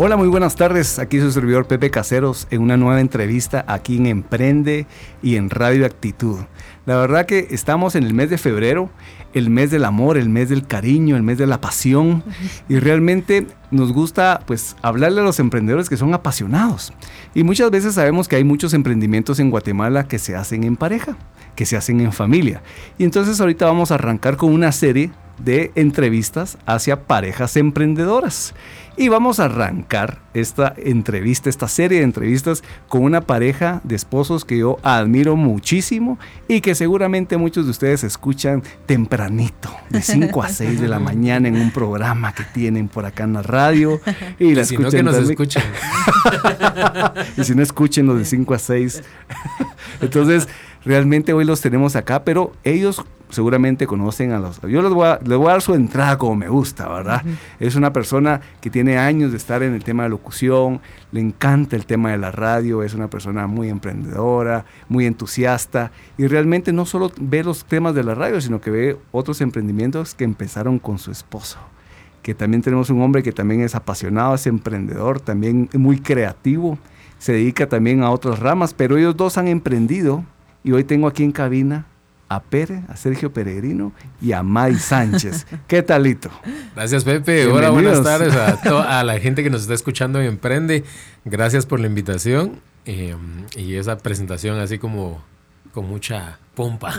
Hola, muy buenas tardes. Aquí su servidor Pepe Caseros en una nueva entrevista aquí en Emprende y en Radio Actitud. La verdad que estamos en el mes de febrero, el mes del amor, el mes del cariño, el mes de la pasión y realmente nos gusta pues hablarle a los emprendedores que son apasionados. Y muchas veces sabemos que hay muchos emprendimientos en Guatemala que se hacen en pareja, que se hacen en familia. Y entonces ahorita vamos a arrancar con una serie de entrevistas hacia parejas emprendedoras. Y vamos a arrancar esta entrevista, esta serie de entrevistas con una pareja de esposos que yo admiro muchísimo y que seguramente muchos de ustedes escuchan tempranito, de 5 a 6 de la mañana en un programa que tienen por acá en la radio. Y la si no, que nos escuchen. y si no, escúchenos de 5 a 6. Entonces, realmente hoy los tenemos acá, pero ellos seguramente conocen a los... Yo les voy a, voy a dar su entrada como me gusta, ¿verdad? Es una persona que tiene años de estar en el tema de locución, le encanta el tema de la radio, es una persona muy emprendedora, muy entusiasta y realmente no solo ve los temas de la radio, sino que ve otros emprendimientos que empezaron con su esposo que también tenemos un hombre que también es apasionado, es emprendedor, también muy creativo, se dedica también a otras ramas, pero ellos dos han emprendido y hoy tengo aquí en cabina a Pere, a Sergio Peregrino y a May Sánchez. ¿Qué talito? Gracias, Pepe. Hola, buenas tardes a, la gente que nos está escuchando y emprende. Gracias por la invitación eh, y esa presentación así como con mucha pompa.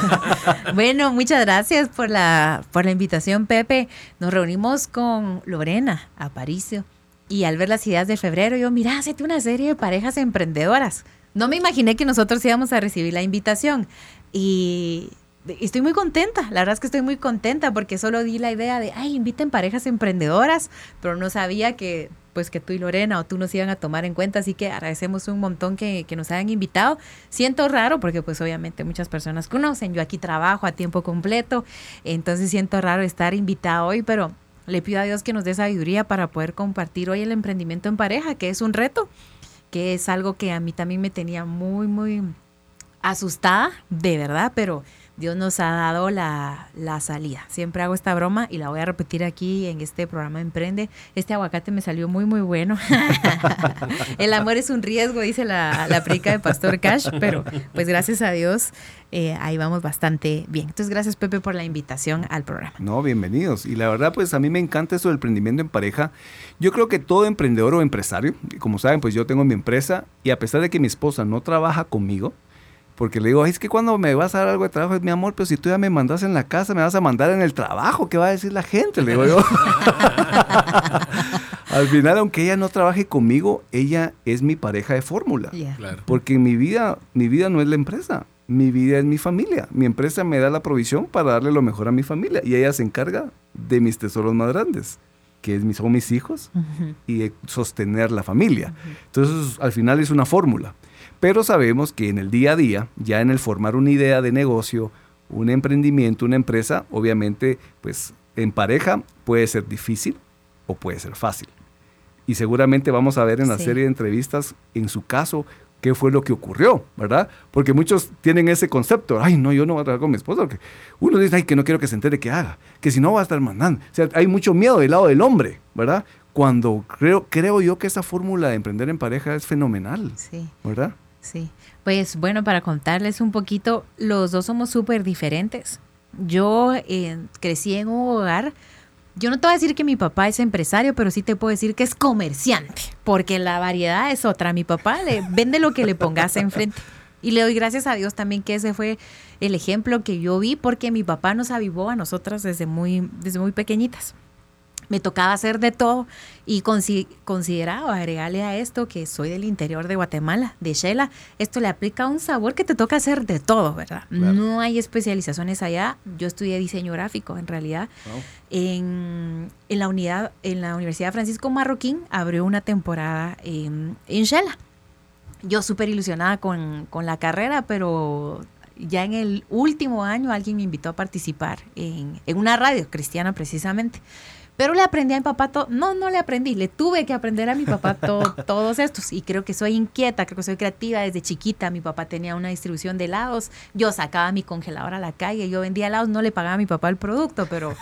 bueno, muchas gracias por la, por la invitación, Pepe. Nos reunimos con Lorena Aparicio y al ver las ideas de febrero, yo, mira, hacete una serie de parejas emprendedoras. No me imaginé que nosotros íbamos a recibir la invitación. Y estoy muy contenta, la verdad es que estoy muy contenta porque solo di la idea de, ay, inviten parejas emprendedoras, pero no sabía que pues que tú y Lorena o tú nos iban a tomar en cuenta, así que agradecemos un montón que, que nos hayan invitado. Siento raro porque pues obviamente muchas personas conocen, yo aquí trabajo a tiempo completo, entonces siento raro estar invitado hoy, pero le pido a Dios que nos dé sabiduría para poder compartir hoy el emprendimiento en pareja, que es un reto que es algo que a mí también me tenía muy, muy asustada, de verdad, pero Dios nos ha dado la, salida. Siempre hago esta broma y la voy a repetir aquí en este programa Emprende. Este aguacate me salió muy, muy bueno. El amor es un riesgo, dice la, la prica de Pastor Cash, pero pues gracias a Dios eh, ahí vamos bastante bien. Entonces, gracias Pepe por la invitación al programa. No, bienvenidos. Y la verdad, pues a mí me encanta eso del emprendimiento en pareja. Yo creo que todo emprendedor o empresario, como saben, pues yo tengo mi empresa y a pesar de que mi esposa no trabaja conmigo, porque le digo, es que cuando me vas a dar algo de trabajo, es mi amor, pero si tú ya me mandas en la casa, me vas a mandar en el trabajo, ¿qué va a decir la gente? Le digo yo. Al final, aunque ella no trabaje conmigo, ella es mi pareja de fórmula. Porque mi vida, mi vida no es la empresa, mi vida es mi familia. Mi empresa me da la provisión para darle lo mejor a mi familia y ella se encarga de mis tesoros más grandes que son mis hijos y sostener la familia. Entonces, al final es una fórmula. Pero sabemos que en el día a día, ya en el formar una idea de negocio, un emprendimiento, una empresa, obviamente, pues en pareja puede ser difícil o puede ser fácil. Y seguramente vamos a ver en la serie de entrevistas, en su caso, qué fue lo que ocurrió, ¿verdad? Porque muchos tienen ese concepto, ay, no, yo no voy a trabajar con mi esposo, que uno dice, ay, que no quiero que se entere que haga, que si no va a estar mandando. O sea, hay mucho miedo del lado del hombre, ¿verdad? Cuando creo, creo yo que esa fórmula de emprender en pareja es fenomenal, sí. ¿verdad? Sí, pues bueno, para contarles un poquito, los dos somos súper diferentes. Yo eh, crecí en un hogar, yo no te voy a decir que mi papá es empresario, pero sí te puedo decir que es comerciante, porque la variedad es otra. Mi papá le vende lo que le pongas enfrente. Y le doy gracias a Dios también que ese fue el ejemplo que yo vi, porque mi papá nos avivó a nosotras desde muy, desde muy pequeñitas me tocaba hacer de todo y consideraba agregarle a esto que soy del interior de Guatemala, de Shela, esto le aplica un sabor que te toca hacer de todo, ¿verdad? No hay especializaciones allá. Yo estudié diseño gráfico en realidad. En, la unidad, en la Universidad Francisco Marroquín abrió una temporada en, en Shela. Yo súper ilusionada con, con la carrera, pero ya en el último año alguien me invitó a participar en, en una radio cristiana precisamente. Pero le aprendí a mi papá todo. No, no le aprendí. Le tuve que aprender a mi papá todos estos. Y creo que soy inquieta, creo que soy creativa desde chiquita. Mi papá tenía una distribución de helados. Yo sacaba mi congelador a la calle. Yo vendía helados. No le pagaba a mi papá el producto, pero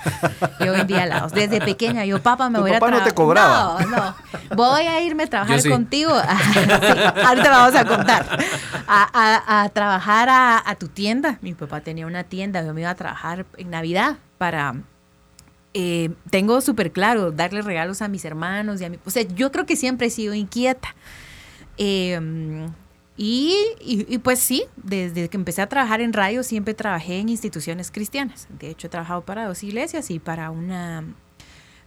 yo vendía helados. Desde pequeña, yo, papá, me voy a trabajar. no te cobraba. No, no. Voy a irme a trabajar contigo. ahorita vamos a contar. A, trabajar a, a tu tienda. Mi papá tenía una tienda. Yo me iba a trabajar en Navidad para eh, tengo súper claro darle regalos a mis hermanos y a mí. O sea, yo creo que siempre he sido inquieta. Em, y, y, pues sí, desde que empecé a trabajar en radio siempre trabajé en instituciones cristianas. De hecho, he trabajado para dos iglesias y para una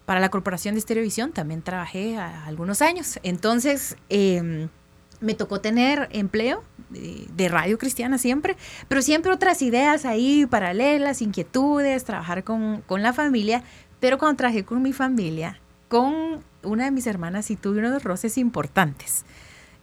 para la Corporación de Estereovisión también trabajé algunos años. Entonces, eh, me tocó tener empleo de, radio cristiana siempre, pero siempre otras ideas ahí paralelas, inquietudes, trabajar con, la familia, pero cuando trabajé con mi familia, con una de mis hermanas y tuve unos roces importantes.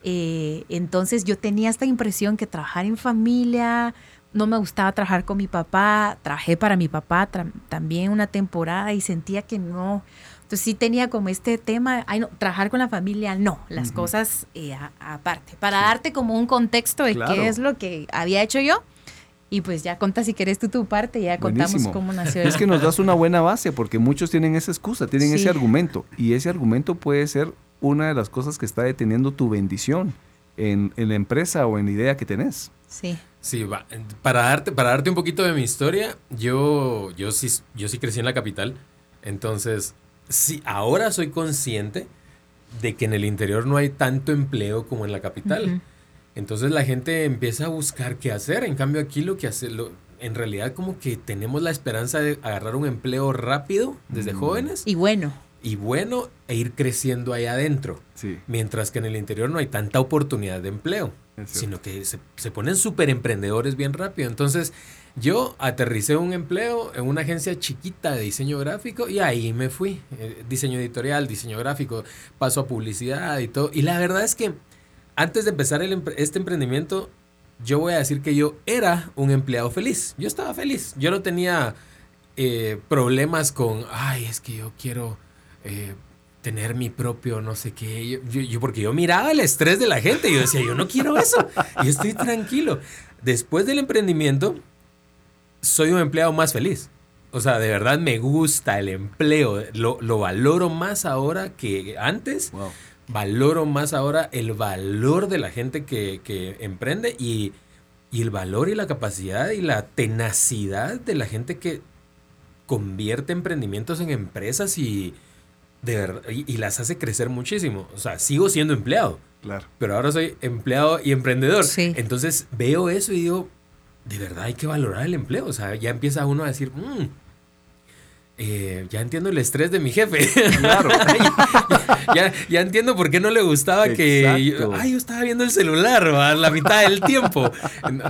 Eh, entonces yo tenía esta impresión que trabajar en familia, no me gustaba trabajar con mi papá, trabajé para mi papá también una temporada y sentía que no, entonces sí tenía como este tema, ay, no, trabajar con la familia, no, las cosas eh, aparte, para darte como un contexto de qué es lo que había hecho yo. Y pues ya conta si querés tú tu parte, ya contamos cómo nació. Es que nos das una buena base, porque muchos tienen esa excusa, tienen ese argumento, y ese argumento puede ser una de las cosas que está deteniendo tu bendición en, la empresa o en la idea que tenés. Sí. Sí, Para, darte, para darte un poquito de mi historia, yo, yo, sí, yo sí crecí en la capital, entonces sí, ahora soy consciente de que en el interior no hay tanto empleo como en la capital. Entonces la gente empieza a buscar qué hacer. En cambio aquí lo que hace, en realidad como que tenemos la esperanza de agarrar un empleo rápido desde mm. jóvenes. Y bueno. Y bueno, e ir creciendo ahí adentro. Mientras que en el interior no hay tanta oportunidad de empleo, sino que se, se ponen súper emprendedores bien rápido. Entonces, yo aterricé un empleo en una agencia chiquita de diseño gráfico y ahí me fui. Eh, diseño editorial, diseño gráfico, paso a publicidad y todo. Y la verdad es que antes de empezar este emprendimiento, yo voy a decir que yo era un empleado feliz. Yo estaba feliz. Yo no tenía eh, problemas con, ay, es que yo quiero eh, tener mi propio no sé qué. Yo, porque yo miraba el estrés de la gente yo decía, yo no quiero eso. Yo estoy tranquilo. Después del emprendimiento, soy un empleado más feliz. O sea, de verdad me gusta el empleo. Lo, valoro más ahora que antes. Valoro más ahora el valor de la gente que, emprende y, el valor y la capacidad y la tenacidad de la gente que convierte emprendimientos en empresas y, de y, las hace crecer muchísimo. O sea, sigo siendo empleado. Claro. Pero ahora soy empleado y emprendedor. Entonces veo eso y digo, de verdad hay que valorar el empleo. O sea, ya empieza uno a decir, mmm, ya entiendo el estrés de mi jefe. Claro. ya, entiendo por qué no le gustaba que. Yo, ay, yo estaba viendo el celular a la mitad del tiempo.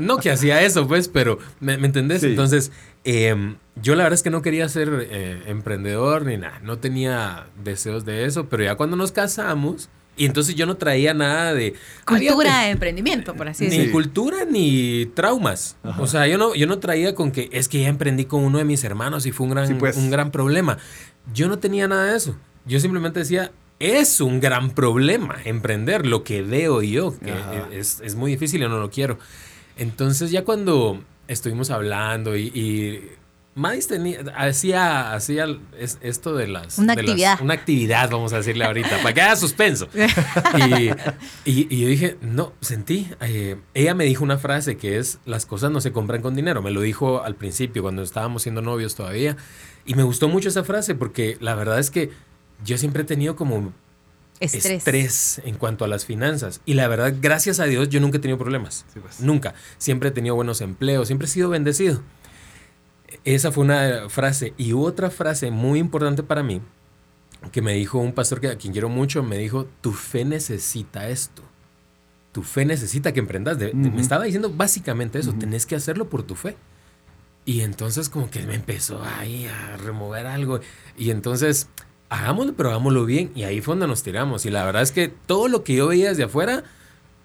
No que hacía eso, pues, pero ¿me, entendés? Entonces, em, yo la verdad es que no quería ser eh, emprendedor ni nada. No tenía deseos de eso, pero ya cuando nos casamos y entonces yo no traía nada de... Cultura de emprendimiento, por así decirlo. Ni cultura ni traumas. O sea, yo no, yo no traía con que es que ya emprendí con uno de mis hermanos y fue un gran, pues. un gran problema. Yo no tenía nada de eso. Yo simplemente decía, es un gran problema emprender, lo que veo yo, que es, es, muy difícil y no lo quiero. Entonces ya cuando estuvimos hablando y Madis tenía, hacía, hacía esto de las... Una actividad. una actividad, vamos a decirle ahorita, para que haya suspenso. Y, yo dije, no, sentí, eh, ella me dijo una frase que es, las cosas no se compran con dinero. Me lo dijo al principio, cuando estábamos siendo novios todavía. Y me gustó mucho esa frase porque la verdad es que yo siempre he tenido como Estrés. estrés. en cuanto a las finanzas. Y la verdad, gracias a Dios, yo nunca he tenido problemas. Pues. Nunca. Siempre he tenido buenos empleos, siempre he sido bendecido. Esa fue una frase. Y otra frase muy importante para mí, que me dijo un pastor que, a quien quiero mucho, me dijo, tu fe necesita esto. Tu fe necesita que emprendas. Me estaba diciendo básicamente eso, tenés que hacerlo por tu fe. Y entonces como que me empezó ahí a remover algo. Y entonces, hagámoslo, pero hagámoslo bien. Y ahí fue donde nos tiramos. Y la verdad es que todo lo que yo veía desde afuera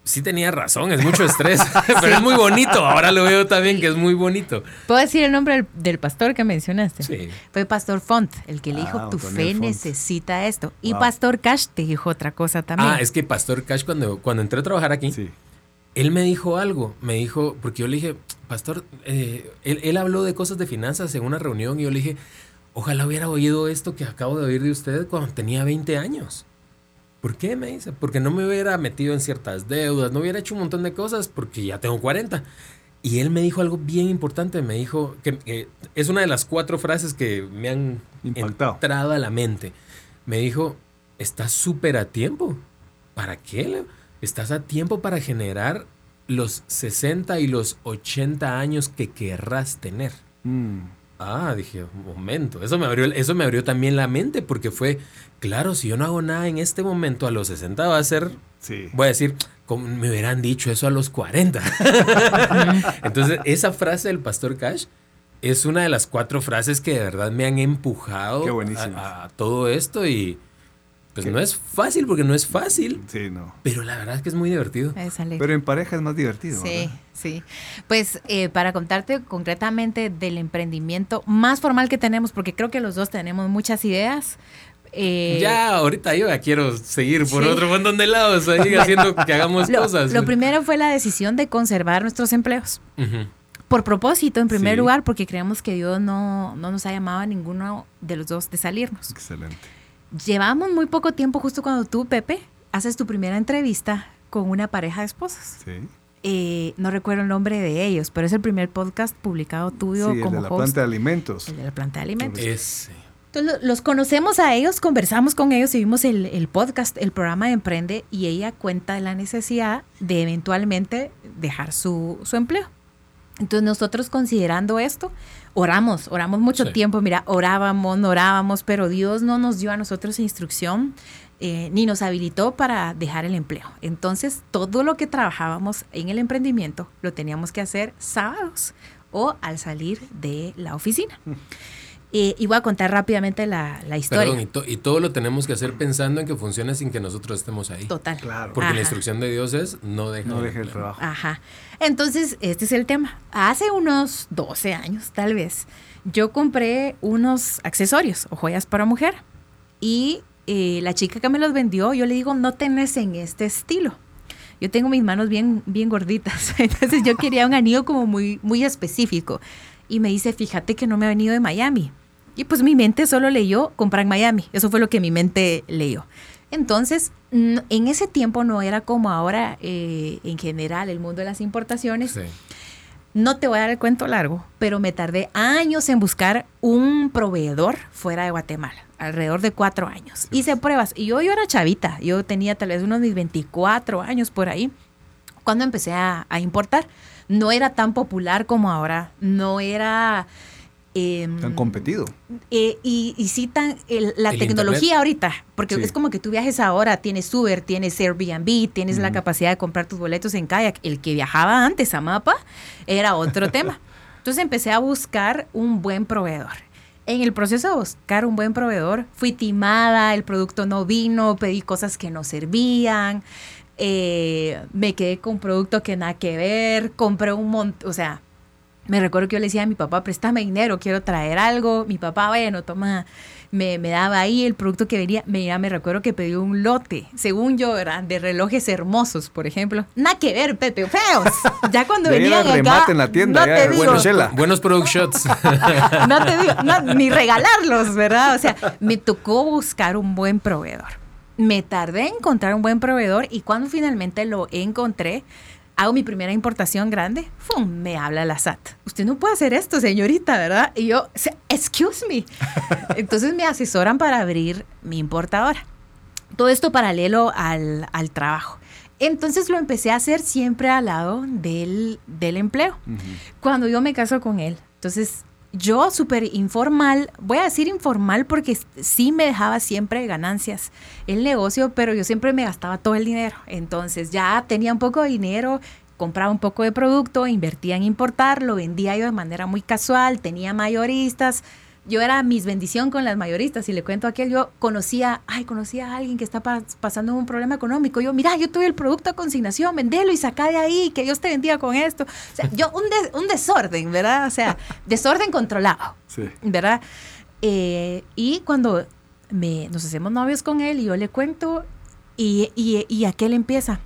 sí tenía razón, es mucho estrés, pero es muy bonito. Ahora lo veo también que es muy bonito. ¿Puedo decir el nombre del, pastor que mencionaste? Sí. Fue Pastor Font, el que le dijo, ah, tu fe necesita esto. Y Pastor Cash te dijo otra cosa también. Ah, es que Pastor Cash cuando, cuando entré a trabajar aquí, él me dijo algo, me dijo, porque yo le dije, Pastor, eh, él, él habló de cosas de finanzas en una reunión y yo le dije, ojalá hubiera oído esto que acabo de oír de usted cuando tenía 20 años. ¿Por qué? Me dice. Porque no me hubiera metido en ciertas deudas, no hubiera hecho un montón de cosas porque ya tengo 40. Y él me dijo algo bien importante, me dijo que es una de las cuatro frases que me han Impactado. entrado a la mente. Me dijo, estás súper a tiempo. ¿Para qué? Estás a tiempo para generar los 60 y los 80 años que querrás tener. Mm. Ah, dije, un momento. Eso me abrió, eso me abrió también la mente porque fue, claro, si yo no hago nada en este momento, a los 60 va a ser, voy a decir, como me hubieran dicho eso a los 40. Entonces, esa frase del pastor Cash es una de las cuatro frases que de verdad me han empujado a, a, todo esto y pues no es fácil porque no es fácil. Sí, no. Pero la verdad es que es muy divertido. Pero en pareja es más divertido. Sí, sí. Pues eh, para contarte concretamente del emprendimiento más formal que tenemos, porque creo que los dos tenemos muchas ideas. Eh, ya, ahorita yo ya quiero seguir por otro montón de lados, ahí haciendo que hagamos cosas. Lo primero fue la decisión de conservar nuestros empleos. Por propósito, en primer lugar, porque creemos que Dios no, no nos ha llamado a ninguno de los dos de salirnos. Excelente llevamos muy poco tiempo justo cuando tú, Pepe, haces tu primera entrevista con una pareja de esposas. Sí. Eh, no recuerdo el nombre de ellos, pero es el primer podcast publicado tuyo sí, como el de la planta de alimentos. El de la planta de alimentos. Entonces los conocemos a ellos, conversamos con ellos y vimos el, el, podcast, el programa de Emprende y ella cuenta de la necesidad de eventualmente dejar su, su empleo. Entonces nosotros considerando esto, oramos, oramos mucho tiempo, mira, orábamos, orábamos, pero Dios no nos dio a nosotros instrucción eh, ni nos habilitó para dejar el empleo. Entonces todo lo que trabajábamos en el emprendimiento lo teníamos que hacer sábados o al salir de la oficina. Eh, y voy a contar rápidamente la, historia. Perdón, y, todo lo tenemos que hacer pensando en que funcione sin que nosotros estemos ahí. Total. Claro. Porque la instrucción de Dios es no deje, no deje el trabajo. Ajá. Entonces, este es el tema. Hace unos 12 años, tal vez, yo compré unos accesorios o joyas para mujer. Y eh, la chica que me los vendió, yo le digo, no tenés en este estilo. Yo tengo mis manos bien, bien gorditas. Entonces yo quería un anillo como muy, muy específico. Y me dice, fíjate que no me ha venido de Miami. Y pues mi mente solo leyó comprar en Miami. Eso fue lo que mi mente leyó. Entonces, en ese tiempo no era como ahora eh, en general el mundo de las importaciones. No te voy a dar el cuento largo, pero me tardé años en buscar un proveedor fuera de Guatemala, alrededor de cuatro años. Hice pruebas y yo, yo era chavita, yo tenía tal vez unos mis 24 años por ahí, cuando empecé a importar. No era tan popular como ahora, no era eh, tan competido. Eh, y, y, sí, tan, la tecnología ahorita, porque es como que tú viajes ahora, tienes Uber, tienes Airbnb, tienes la capacidad de comprar tus boletos en kayak. El que viajaba antes a Mapa era otro tema. Entonces empecé a buscar un buen proveedor. En el proceso de buscar un buen proveedor, fui timada, el producto no vino, pedí cosas que no servían, eh, me quedé con un producto que nada que ver, compré un montón, o sea, me recuerdo que yo le decía a mi papá, préstame dinero, quiero traer algo. Mi papá, bueno, toma, me, me daba ahí el producto que venía. Me, me recuerdo que pidió un lote, según yo, eran de relojes hermosos, por ejemplo. Nada que ver, Pepe, feos. Ya cuando venían acá, en la tienda, no te digo, buenos product shots. no te digo, ni regalarlos, ¿verdad? O sea, me tocó buscar un buen proveedor. Me tardé en encontrar un buen proveedor y cuando finalmente lo encontré, hago mi primera importación grande, ¡fum! me habla la SAT. Usted no puede hacer esto, señorita, ¿verdad? Y yo, excuse me. Entonces me asesoran para abrir mi importadora. Todo esto paralelo al, trabajo. Entonces lo empecé a hacer siempre al lado del, empleo. Cuando yo me caso con él, entonces yo súper informal, voy a decir informal porque sí me dejaba siempre ganancias el negocio, pero yo siempre me gastaba todo el dinero. Entonces ya tenía un poco de dinero, compraba un poco de producto, invertía en importar, lo vendía yo de manera muy casual, tenía mayoristas, yo era mis bendición con las mayoristas y le cuento a aquel, yo conocía, ay, conocía a alguien que está pasando un problema económico. Yo, mira, yo tuve el producto a consignación, vendelo y saca de ahí, que Dios te bendiga con esto. O sea, yo, un, un desorden, ¿verdad? O sea, desorden controlado, sí. ¿verdad? Eh, y cuando me, nos hacemos novios con él y yo le cuento y, y, y aquel empieza,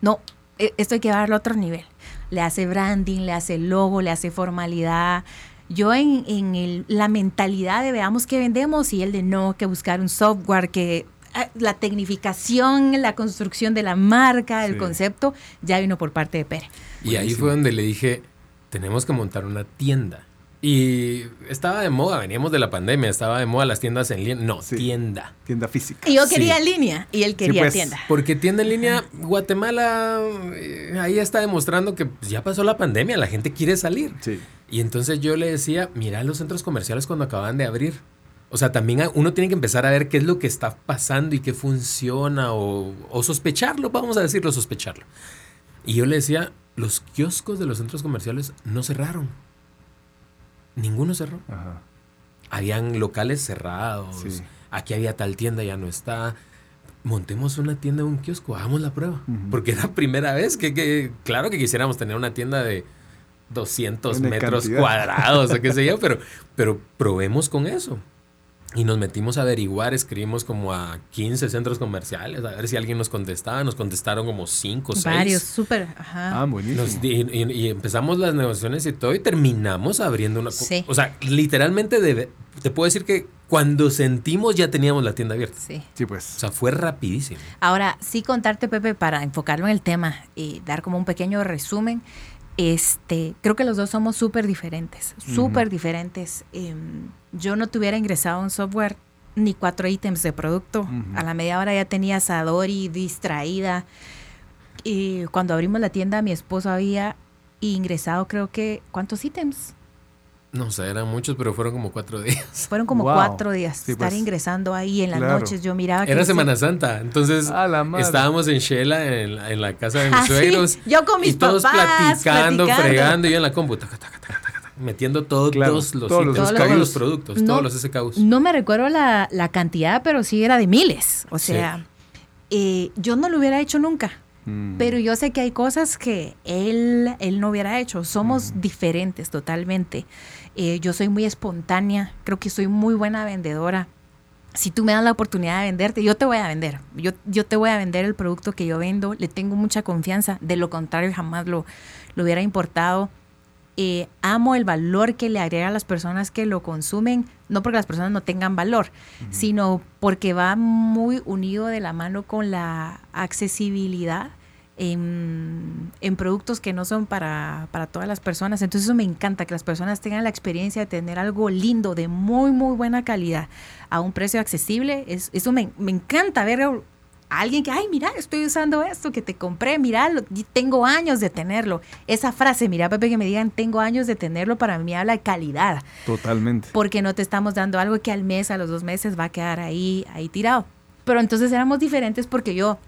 no, e, esto hay que llevarlo a otro nivel. Le hace branding, le hace logo, le hace formalidad, yo en, en la mentalidad de veamos qué vendemos y el de no, que buscar un software, que ah, la tecnificación, la construcción de la marca, el concepto, ya vino por parte de Pere. Y ahí fue donde le dije, tenemos que montar una tienda. Y estaba de moda, veníamos de la pandemia, estaba de moda las tiendas en línea. No, tienda. Tienda física. Y yo quería línea y él quería pues. tienda. Porque tienda en línea, Guatemala, eh, ahí está demostrando que pues, ya pasó la pandemia, la gente quiere salir. Sí. Y entonces yo le decía, mira los centros comerciales cuando acaban de abrir. O sea, también uno tiene que empezar a ver qué es lo que está pasando y qué funciona o, o sospecharlo, vamos a decirlo, sospecharlo. Y yo le decía, los kioscos de los centros comerciales no cerraron Ninguno cerró. Habían locales cerrados. Aquí había tal tienda, ya no está. Montemos una tienda, un kiosco, hagamos la prueba. Porque era la primera vez que, claro que quisiéramos tener una tienda de 200 metros cuadrados o qué sé yo, pero, pero probemos con eso. Y nos metimos a averiguar, escribimos como a 15 centros comerciales, a ver si alguien nos contestaba. Nos contestaron como 5 o 6. Varios, súper. Ajá. Ah, buenísimo. y, empezamos las negociaciones y todo y terminamos abriendo una... Sí. O sea, literalmente te puedo decir que cuando sentimos ya teníamos la tienda abierta. Sí. Sí, pues. O sea, fue rapidísimo. Ahora, sí contarte, Pepe, para enfocarlo en el tema y dar como un pequeño resumen este, creo que los dos somos súper diferentes, súper diferentes. Em, yo no tuviera ingresado un software ni cuatro ítems de producto. A la media hora ya tenía Sadori distraída. Y cuando abrimos la tienda, mi esposo había ingresado, creo que, ¿cuántos ítems? No sé, eran muchos, pero fueron como cuatro días. Fueron como cuatro días. estar pues. ingresando ahí en las noches. Yo miraba. Era Semana Santa. Entonces estábamos en Shela, en, la casa de mis ah, suegros. Yo con mis y todos platicando, fregando. Y yo en la computadora metiendo todos los, todos, los, productos, todos los SKUs. No me recuerdo la, cantidad, pero sí era de miles. O sea, eh, yo no lo hubiera hecho nunca. Mm. Pero yo sé que hay cosas que él, él no hubiera hecho. Somos mm. diferentes totalmente. Eh, yo soy muy espontánea, creo que soy muy buena vendedora. Si tú me das la oportunidad de venderte, yo te voy a vender. Yo, yo te voy a vender el producto que yo vendo. Le tengo mucha confianza. De lo contrario, jamás lo, lo hubiera importado. Eh, amo el valor que le agrega a las personas que lo consumen, no porque las personas no tengan valor, sino porque va muy unido de la mano con la accesibilidad en, productos que no son para, todas las personas. Entonces eso me encanta, que las personas tengan la experiencia de tener algo lindo, de muy, muy buena calidad, a un precio accesible. Es, eso me, encanta ver a alguien que, ay, mira, estoy usando esto que te compré, mira, tengo años de tenerlo. Esa frase, mira, Pepe, que me digan, tengo años de tenerlo, para mí habla de calidad. Totalmente. Porque no te estamos dando algo que al mes, a los dos meses va a quedar ahí, ahí tirado. Pero entonces éramos diferentes porque yo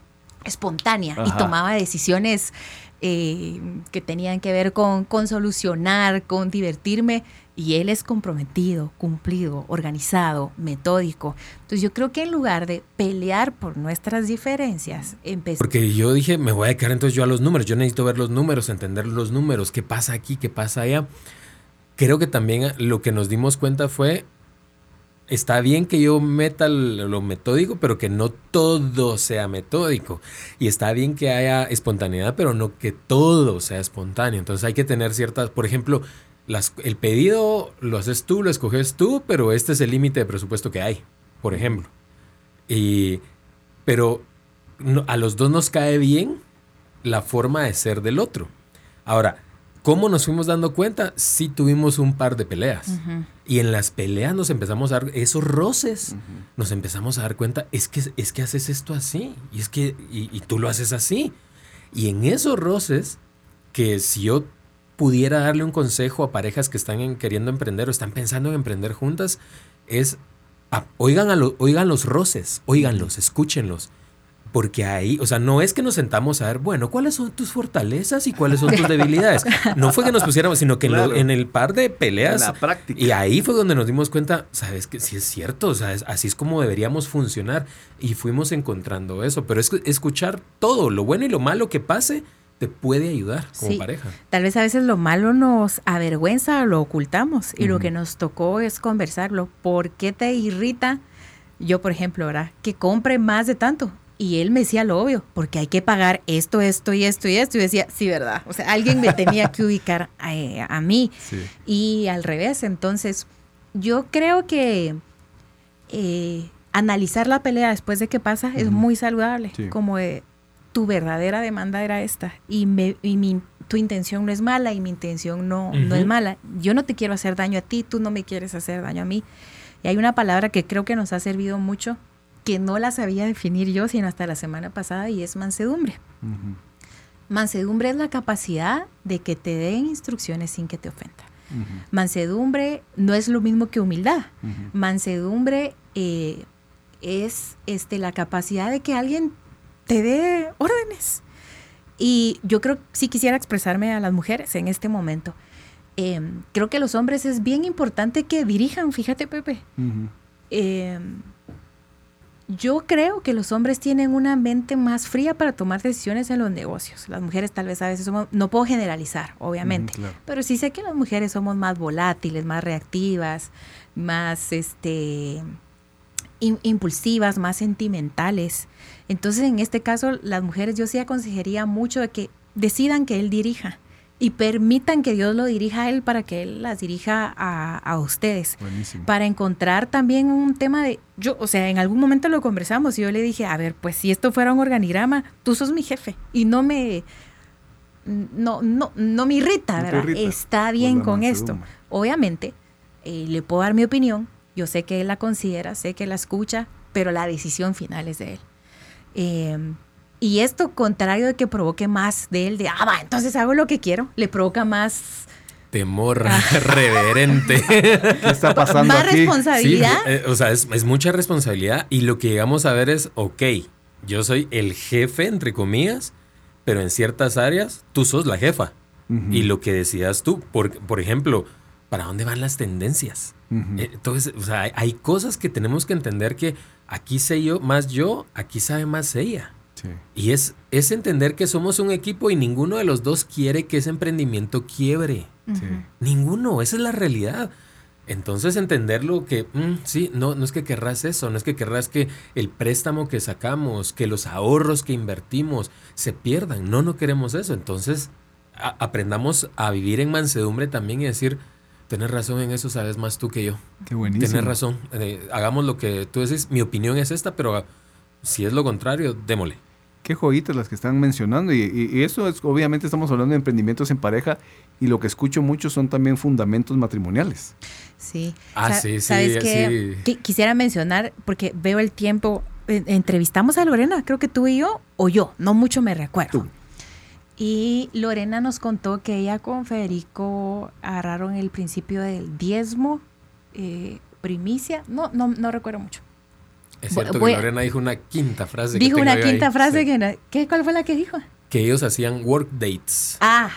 espontánea y tomaba decisiones eh, que tenían que ver con, con solucionar, con divertirme. Y él es comprometido, cumplido, organizado, metódico. Entonces yo creo que en lugar de pelear por nuestras diferencias, empecé... Porque yo dije, me voy a dedicar entonces yo a los números. Yo necesito ver los números, entender los números, qué pasa aquí, qué pasa allá. Creo que también lo que nos dimos cuenta fue está bien que yo meta lo metódico, pero que no todo sea metódico. Y está bien que haya espontaneidad, pero no que todo sea espontáneo. Entonces hay que tener ciertas, por ejemplo, las, el pedido lo haces tú, lo escoges tú, pero este es el límite de presupuesto que hay, por ejemplo. Y, pero a los dos nos cae bien la forma de ser del otro. Ahora, ¿Cómo nos fuimos dando cuenta? Sí tuvimos un par de peleas. Y en las peleas nos empezamos a dar esos roces. Nos empezamos a dar cuenta, es que, es que haces esto así. Y es que, y, tú lo haces así. Y en esos roces, que si yo pudiera darle un consejo a parejas que están queriendo emprender o están pensando en emprender juntas, es oigan, a oigan los roces, oiganlos, escúchenlos porque ahí, o sea, no es que nos sentamos a ver, bueno, ¿cuáles son tus fortalezas y cuáles son tus debilidades? No fue que nos pusiéramos, sino que en, el par de peleas. la práctica. Y ahí fue donde nos dimos cuenta, sabes que sí es cierto, o sea, así es como deberíamos funcionar. Y fuimos encontrando eso. Pero es escuchar todo, lo bueno y lo malo que pase, te puede ayudar como pareja. Tal vez a veces lo malo nos avergüenza, lo ocultamos. Y lo que nos tocó es conversarlo. ¿Por qué te irrita? Yo, por ejemplo, ¿verdad? Que compre más de tanto. Y él me decía lo obvio, porque hay que pagar esto, esto y esto y esto. Y decía, sí, ¿verdad? O sea, alguien me tenía que ubicar a, mí. Y al revés. Entonces, yo creo que eh, analizar la pelea después de que pasa es muy saludable. Como de, tu verdadera demanda era esta. Y, me, y mi, tu intención no es mala y mi intención no, no es mala. Yo no te quiero hacer daño a ti, tú no me quieres hacer daño a mí. Y hay una palabra que creo que nos ha servido mucho que no la sabía definir yo, sino hasta la semana pasada, y es mansedumbre. Mansedumbre es la capacidad de que te den instrucciones sin que te ofenda. Mansedumbre no es lo mismo que humildad. Mansedumbre eh, es este, la capacidad de que alguien te dé órdenes. Y yo creo, si quisiera expresarme a las mujeres en este momento, em, creo que los hombres es bien importante que dirijan, fíjate Pepe yo creo que los hombres tienen una mente más fría para tomar decisiones en los negocios. Las mujeres tal vez a veces somos, no puedo generalizar, obviamente, pero sí sé que las mujeres somos más volátiles, más reactivas, más este impulsivas, más sentimentales. Entonces, en este caso, las mujeres yo sí aconsejaría mucho de que decidan que él dirija y permitan que Dios lo dirija a él para que él las dirija a, ustedes. Para encontrar también un tema de, yo, o sea, en algún momento lo conversamos y yo le dije, a ver, pues si esto fuera un organigrama, tú sos mi jefe y no me, no, no, no me irrita, ¿verdad? Está bien con esto. Obviamente, eh, le puedo dar mi opinión, yo sé que él la considera, sé que la escucha, pero la decisión final es de él. Eh, y esto, contrario de que provoque más de él, de, ah, va, entonces hago lo que quiero, le provoca más temor ah. reverente. ¿Qué está pasando Más responsabilidad. Eh, o sea, es, mucha responsabilidad y lo que llegamos a ver es, ok, yo soy el jefe, entre comillas, pero en ciertas áreas tú sos la jefa. Y lo que decías tú, por, por ejemplo, ¿para dónde van las tendencias? Eh, entonces, o sea, hay, hay, cosas que tenemos que entender que aquí sé yo más yo, aquí sabe más ella. Y es, es entender que somos un equipo y ninguno de los dos quiere que ese emprendimiento quiebre. Ninguno, esa es la realidad. Entonces entenderlo que, mm, sí, no, no es que querrás eso, no es que querrás que el préstamo que sacamos, que los ahorros que invertimos se pierdan. No, no queremos eso. Entonces aprendamos a vivir en mansedumbre también y decir, tienes razón en eso, sabes más tú que yo. Qué buenísimo. Tienes razón. Eh, hagamos lo que tú decís. Mi opinión es esta, pero si es lo contrario, démosle. Qué joyitas las que están mencionando. Y, eso es, obviamente estamos hablando de emprendimientos en pareja y lo que escucho mucho son también fundamentos matrimoniales. Sí. Ah, sí, sí. ¿Sabes que Quisiera mencionar, porque veo el tiempo, entrevistamos a Lorena, creo que tú y yo, o yo, no mucho me recuerdo. Y Lorena nos contó que ella con Federico agarraron el principio del diezmo, eh, primicia, no, no, no recuerdo mucho. Es cierto que Lorena dijo una quinta frase. Dijo una quinta frase que, ¿qué, ¿Cuál fue la que dijo? Que ellos hacían work dates. Ah,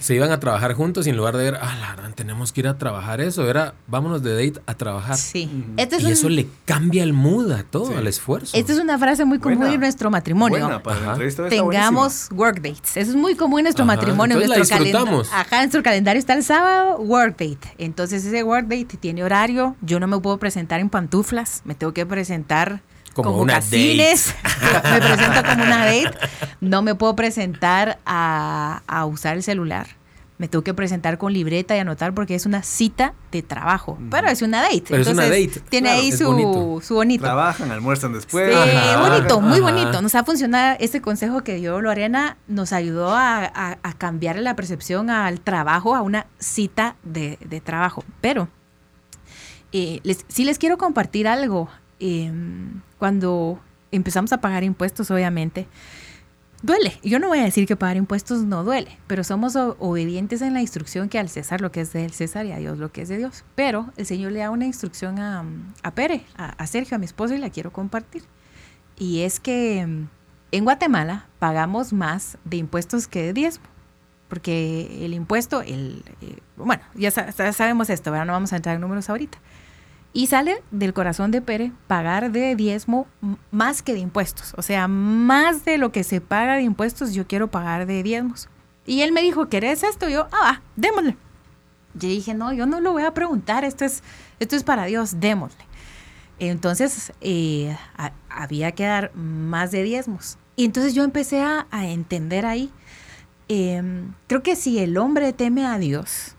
se iban a trabajar juntos y en lugar de ver, ah, la verdad, tenemos que ir a trabajar eso, era, vámonos de date a trabajar. Sí. y eso le cambia el mood a todo, al esfuerzo. Esta es una frase muy común en nuestro matrimonio. Buena, para Tengamos work dates. Eso es muy común en nuestro matrimonio. Entonces en nuestro Ajá, en nuestro calendario está el sábado, work date. Entonces ese work date tiene horario. Yo no me puedo presentar en pantuflas, me tengo que presentar como, una date. me presento como una date. No me puedo presentar a, a, usar el celular. Me tengo que presentar con libreta y anotar porque es una cita de trabajo. Pero es una date. Pero es una date. Tiene ahí su bonito. su bonito. Trabajan, almuerzan después. Sí, bonito, muy bonito. Nos ha funcionado este consejo que dio Lorena, nos ayudó a, a, cambiar la percepción al trabajo, a una cita de, de trabajo. Pero eh, les, sí les quiero compartir algo Em, cuando empezamos a pagar impuestos, obviamente, duele. Yo no voy a decir que pagar impuestos no duele, pero somos obedientes en la instrucción que al César lo que es del César y a Dios lo que es de Dios. Pero el Señor le da una instrucción a, a Pere, a, Sergio, a mi esposo, y la quiero compartir. Y es que en Guatemala pagamos más de impuestos que de diezmo, porque el impuesto, el, eh, bueno, ya, sabemos esto, no vamos a entrar en números ahorita. Y sale del corazón de Pérez pagar de diezmo más que de impuestos. O sea, más de lo que se paga de impuestos, yo quiero pagar de diezmos. Y él me dijo, ¿querés esto? Y yo, ah, démosle. Yo dije, no, yo no lo voy a preguntar, esto es, esto es para Dios, démosle. Entonces, eh, había que dar más de diezmos. Y entonces yo empecé a, entender ahí, em, creo que si el hombre teme a Dios,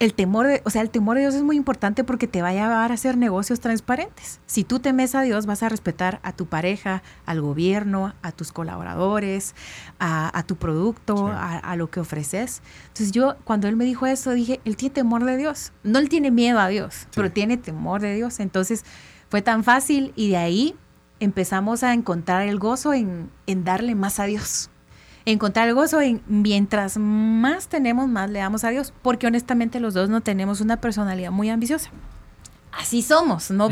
el temor de, o sea, el temor de Dios es muy importante porque te va a llevar a hacer negocios transparentes. Si tú temes a Dios, vas a respetar a tu pareja, al gobierno, a tus colaboradores, a, tu producto, a, lo que ofreces. Entonces yo, cuando él me dijo eso, dije, él tiene temor de Dios. No él tiene miedo a Dios, pero tiene temor de Dios. Entonces fue tan fácil y de ahí empezamos a encontrar el gozo en, en darle más a Dios encontrar el gozo en mientras más tenemos, más le damos a Dios, porque honestamente los dos no tenemos una personalidad muy ambiciosa. Así somos, no,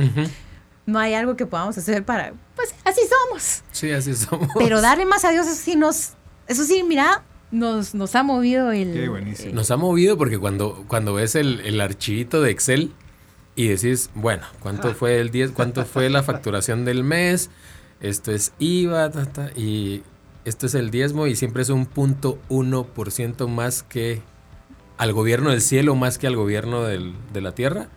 no hay algo que podamos hacer para, pues así somos. Sí, así somos. Pero darle más a Dios, eso sí nos, eso sí, mira, nos, nos ha movido el... Qué buenísimo. Nos ha movido porque cuando, cuando ves el, el archivito de Excel y decís, bueno, ¿cuánto fue el 10? ¿Cuánto fue la facturación del mes? Esto es IVA, y esto es el diezmo y siempre es un punto uno por ciento más que al gobierno del cielo, más que al gobierno del, de la tierra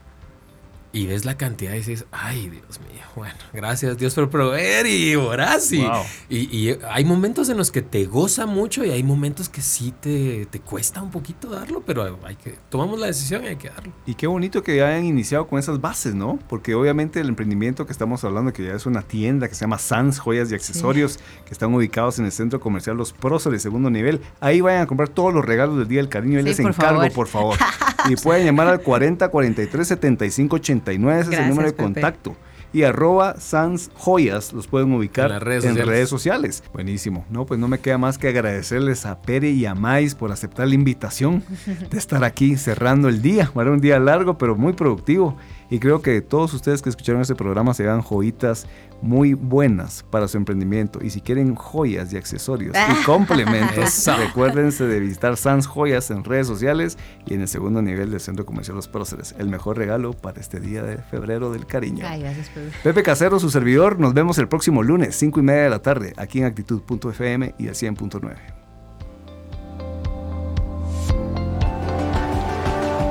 y ves la cantidad y dices, ay, Dios mío, bueno, gracias Dios por proveer y Horacio. Y, y, hay momentos en los que te goza mucho y hay momentos que sí te, te, cuesta un poquito darlo, pero hay que, tomamos la decisión y hay que darlo. Y qué bonito que hayan iniciado con esas bases, ¿no? Porque obviamente el emprendimiento que estamos hablando, que ya es una tienda que se llama Sans Joyas y Accesorios, que están ubicados en el centro comercial Los Próceres de segundo nivel, ahí vayan a comprar todos los regalos del Día del Cariño y sí, les encargo, por favor. y pueden llamar al 40 43 75 80 99 es el número de contacto. Y arroba Sans Joyas los pueden ubicar en, redes, sociales. Buenísimo. No, pues no me queda más que agradecerles a Pere y a Mais por aceptar la invitación de estar aquí cerrando el día. Era un día largo, pero muy productivo. Y creo que todos ustedes que escucharon este programa se dan joyitas muy buenas para su emprendimiento. Y si quieren joyas y accesorios y complementos, recuérdense de visitar Sans Joyas en redes sociales y en el segundo nivel del Centro Comercial Los Próceres. El mejor regalo para este día de febrero del cariño. Ay, gracias, Pepe. Pepe Casero, su servidor. Nos vemos el próximo lunes, 5 y media de la tarde, aquí en actitud.fm y al 100.9.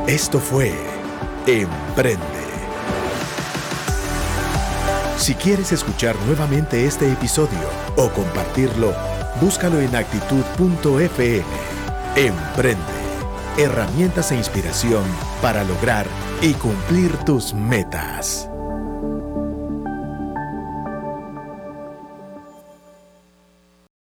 Esto fue Emprende si quieres escuchar nuevamente este episodio o compartirlo, búscalo en actitud.fm. Emprende. Herramientas e inspiración para lograr y cumplir tus metas.